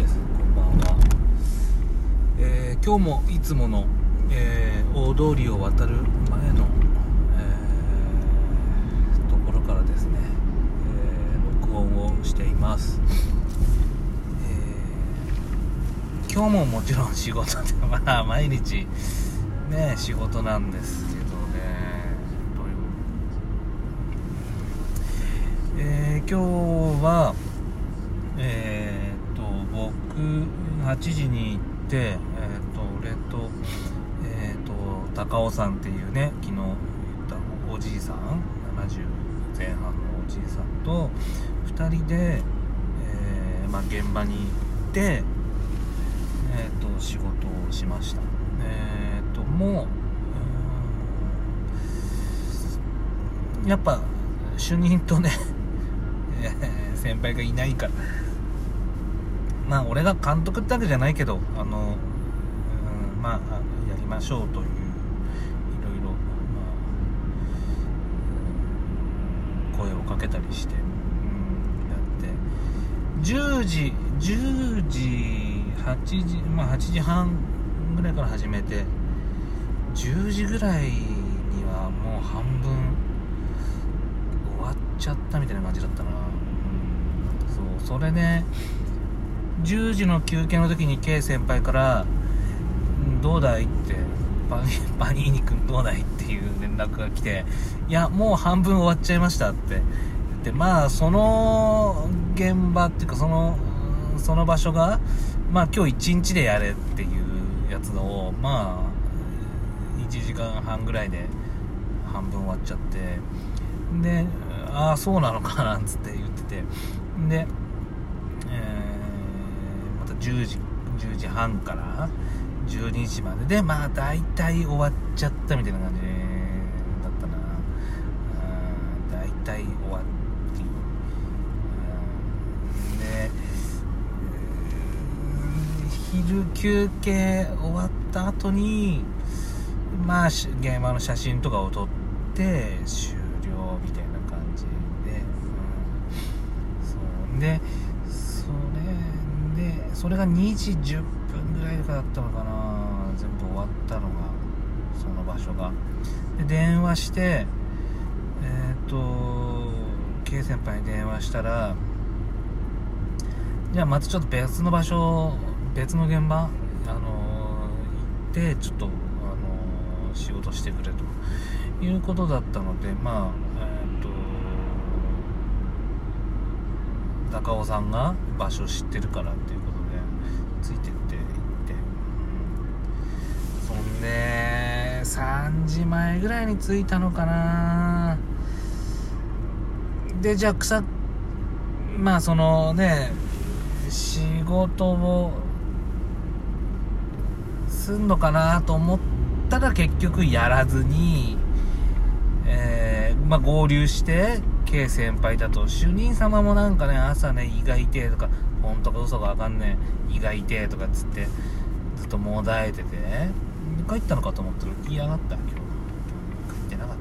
です。こんばんは、えー今日もいつもの、えー大通りを渡る前の、えーところからですね、え録音をしています、え今日ももちろん仕事でまあ毎日ね仕事なんですけどね。というえ今日はえー僕8時に行ってえーっと俺とえーっと高尾さんっていうね昨日言ったおじいさん70前半のおじいさんと2人で、えーまあ、現場に行ってえーっと仕事をしました。えーっともうやっぱ主任とね 先輩がいないから。まあ俺が監督ってわけじゃないけどあの、うん、まあやりましょうといういろいろ、まあ、声をかけたりして、うん、やって。10時10時8時まあ8時半ぐらいから始めて10時ぐらいにはもう半分終わっちゃったみたいな感じだったな、うん、そうそれね10時の休憩の時に K 先輩から「どうだい?」ってパニ「パニーニ君どうだい?」っていう連絡が来て「いやもう半分終わっちゃいました」って言ってまあその現場っていうかそのその場所がまあ今日1日でやれっていうやつをまあ1時間半ぐらいで半分終わっちゃってでああそうなのかなんつって言っててで、10時10時半から12時まででまあ大体終わっちゃったみたいな感じだったな。大体終わってで昼休憩終わった後にまあ現場の写真とかを撮って終了みたいな感じで、うん、そう。でそれが2時10分ぐらいかだったのかな。全部終わったのがその場所が。で電話してえっ、と K 先輩に電話したらじゃあまたちょっと別の場所別の現場あの行ってちょっとあの仕事してくれと。いうことだったのでまあえっ、と高尾さんが場所知ってるからっていうことついてって行って。そんで3時前ぐらいに着いたのかな。でじゃあ草まあそのね仕事をすんのかなと思ったら結局やらずに、えーまあ、合流して K 先輩だと主任様もなんかね朝ね胃が痛えとか本当か嘘かわかんねえ胃が痛えとかっつってずっともだえてて帰ったのかと思ったら来やがった今日。帰ってなかっ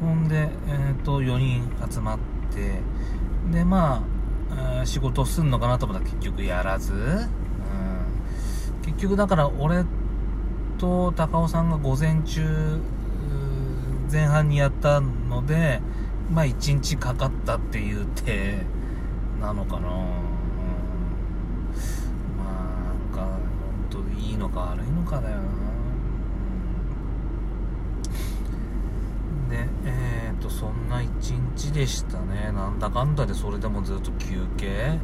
た。ほんで、えー、と4人集まってでまあ、えー仕事すんのかなと思ったら結局やらず、うん、結局だから俺と高尾さんが午前中前半にやったのでまあ1日かかったっていう手なのかな、うん、まあなんか本当いいのか悪いのかだよな。でえっ、とそんな一日でしたね。なんだかんだでそれでもずっと休憩。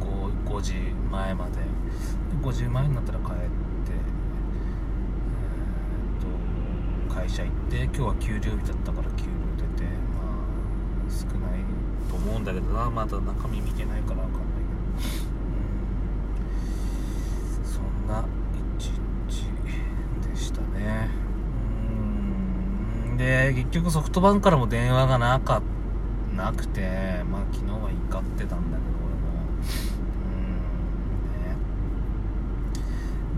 5, 5時前まで。で5時前になったら帰って。えー、と会社行って今日は給料日だったから給料少ないと思うんだけどなまだ中身見てないから分かんないけどうんそんな一日でしたねうん。で結局ソフトバンクからも電話がなかなくてまあ昨日は怒ってたんだけど俺も。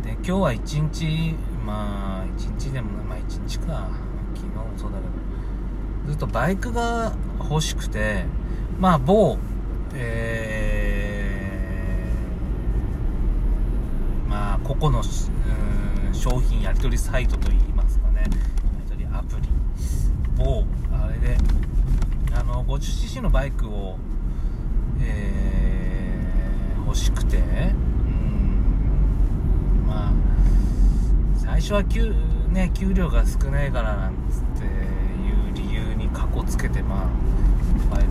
うん。ねで今日は一日まあ一日でもまあ一日か。昨日もそうだけど。ずっとバイクが欲しくて、まあ、某、えー、まあ、個々の、商品やり取りサイトといいますかね、やり取りアプリ、某、あれで、あの、50cc のバイクを、えー、欲しくて、うん、まあ、最初は給,、ね、給料が少ないからなんつって、にかこつけてまあバイク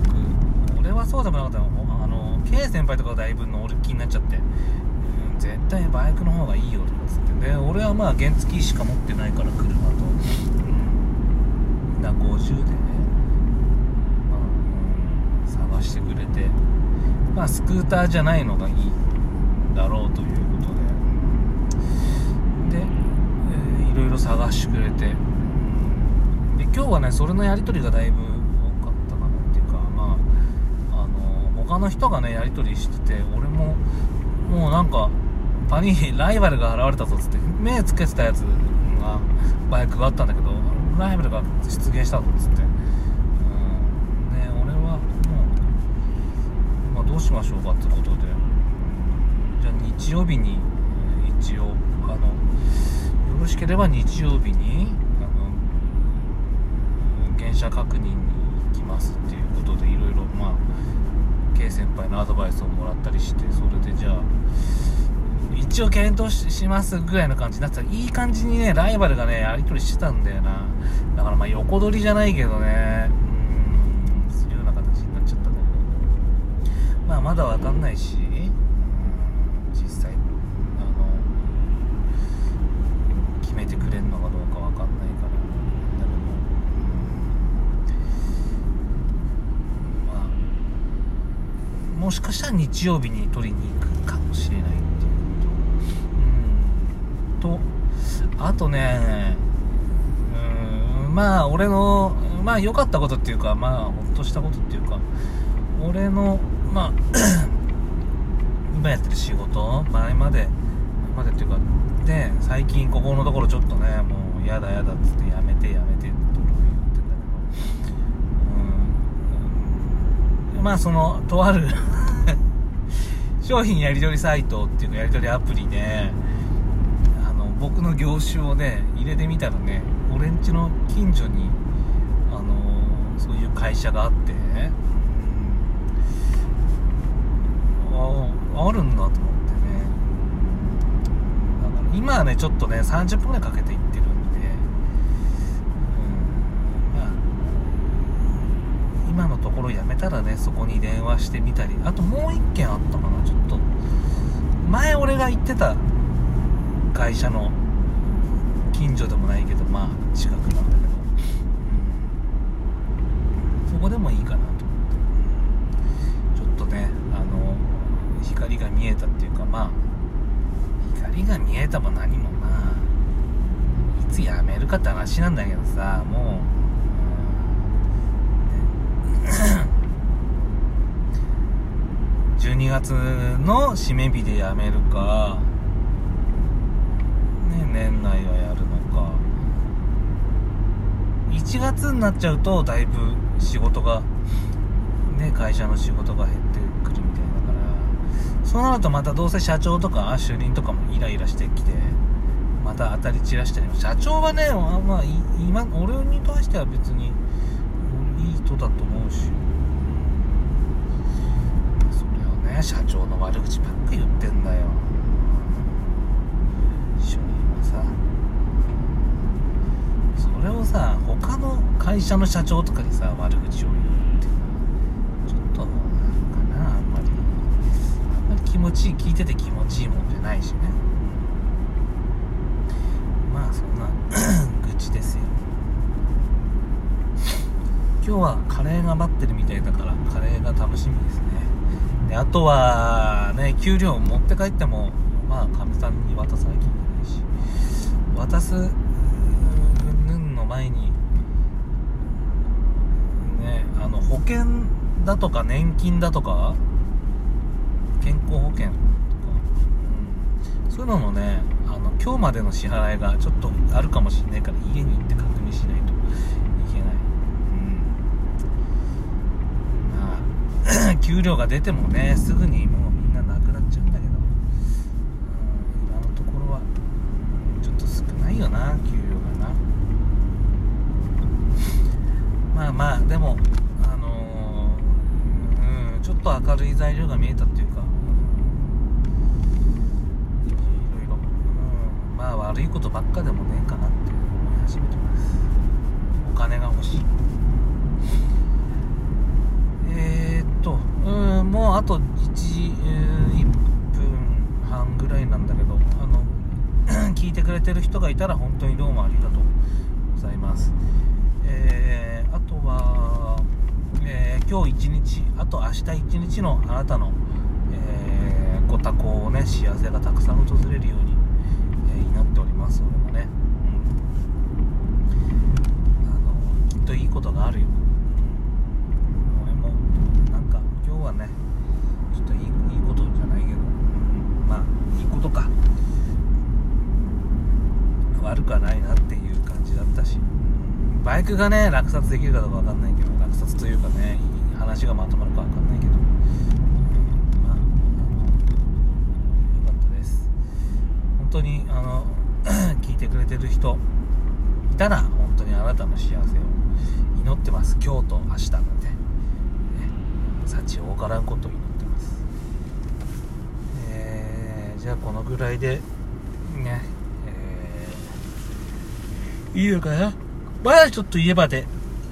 俺はそうでもなかったよ。あの K 先輩とかがだいぶ乗る気になっちゃって、うん、絶対バイクの方がいいよとかつってで。俺はまあ原付しか持ってないから車と、うん、だ50でね、まあうん、探してくれて。まあスクーターじゃないのがいいだろうということで。で、えーいろいろ探してくれて。で今日はねそれのやり取りがだいぶ多かったかなっていうかまああの他の人がねやり取りしてて俺ももうなんかパニライバルが現れたぞっつって目つけてたやつがバイクがあったんだけどライバルが出現したぞっつって、うん、ね俺はもう、まあ、どうしましょうかってことで。じゃあ日曜日に一応あのよろしければ日曜日に車確認に行きますっていうことでいろいろまあ K 先輩のアドバイスをもらったりしてそれでじゃあ一応検討ししますぐらいの感じになってたらいい感じにねライバルがねやり取りしてたんだよな。だからまあ横取りじゃないけどね。うんするような形になっちゃったんだけど。まあまだわかんないし実際あの決めてくれるのかどうかわかんないからだけどうんまあもしかしたら日曜日に取りに行くかもしれないっていうこと。うん。とあとねうんまあ俺のまあ良かったことっていうかまあほっとしたことっていうか俺のまあ今やってる仕事前まで前までっていうかで最近ここのところちょっとねもうやだやだっつってやめてやめてってところ言ってんだけどうんまあそのとある 商品やり取りサイトっていうかやり取りアプリであの僕の業種をね入れてみたらね俺んちの近所にあのそういう会社があって、うん。ああるんだと思ってね。だから今はねちょっとね30分ぐらいかけて行ってるんで、うんまあ今のところやめたらねそこに電話してみたり。あともう一件あったかなちょっと。前俺が行ってた会社の近所でもないけどまあ近くなんだけど、うん、そこでもいいかなと思って。ちょっとねあの光が見えたっていうかまあ光が見えたも何もまあいつ辞めるかって話なんだけどさもう、うん12月の締め日で辞めるか、ね、年内はやるのか。1月になっちゃうとだいぶ仕事がね会社の仕事が減ってくるみたいだからそうなるとまたどうせ社長とか主任とかもイライラしてきてまた当たり散らしたり社長はねまあ今俺に対しては別にいい人だと思うし。社長の悪口ばっか言ってんだよ。主任はさ。それをさ他の会社の社長とかにさ悪口を言うっていうちょっとなんかなあんまり。あんまり気持ちいい聞いてて気持ちいいもんじゃないしね。まあそんな 愚痴ですよ。今日はカレーが待ってるみたいだからカレーが楽しみですね。であとはね給料を持って帰ってもまあかみさんに渡さなきゃいけないし。渡すうんぬんの前にねあの保険だとか年金だとか健康保険とか、うん、そういうののねあの今日までの支払いがちょっとあるかもしれないから家に行って確認しないと。給料が出てもねすぐにもうみんななくなっちゃうんだけど、うん、今のところはちょっと少ないよな給料がな。まあまあでもあのー、うんちょっと明るい材料が見えたっていうか。あと1、1分半ぐらいなんだけどあの 聞いてくれてる人がいたら本当にどうもありがとうございます。えー、あとは、えー、今日一日あと明日一日のあなたの、えー、ご多幸をね幸せがたくさん訪れるように、え祈っております。俺もね、うん、あのきっといいことがあるよ、俺もなんか今日はねちょっといいいいことじゃないけど、まあいいことか。悪くはないなっていう感じだったし。バイクがね落札できるかどうか分かんないけど落札というかね話がまとまるか分かんないけど、まあ、よかったです本当にあの聞いてくれてる人いたら本当にあなたの幸せを祈ってます今日と明日なんで、ね、幸多からんことを祈じゃあこのぐらいでねえいいのかな？まだちょっと言えばで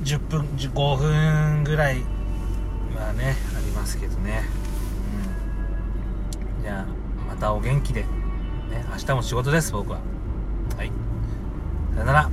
10分15分ぐらいまあねありますけどね。うん。じゃあまたお元気で。ね明日も仕事です僕は。はい。さよなら。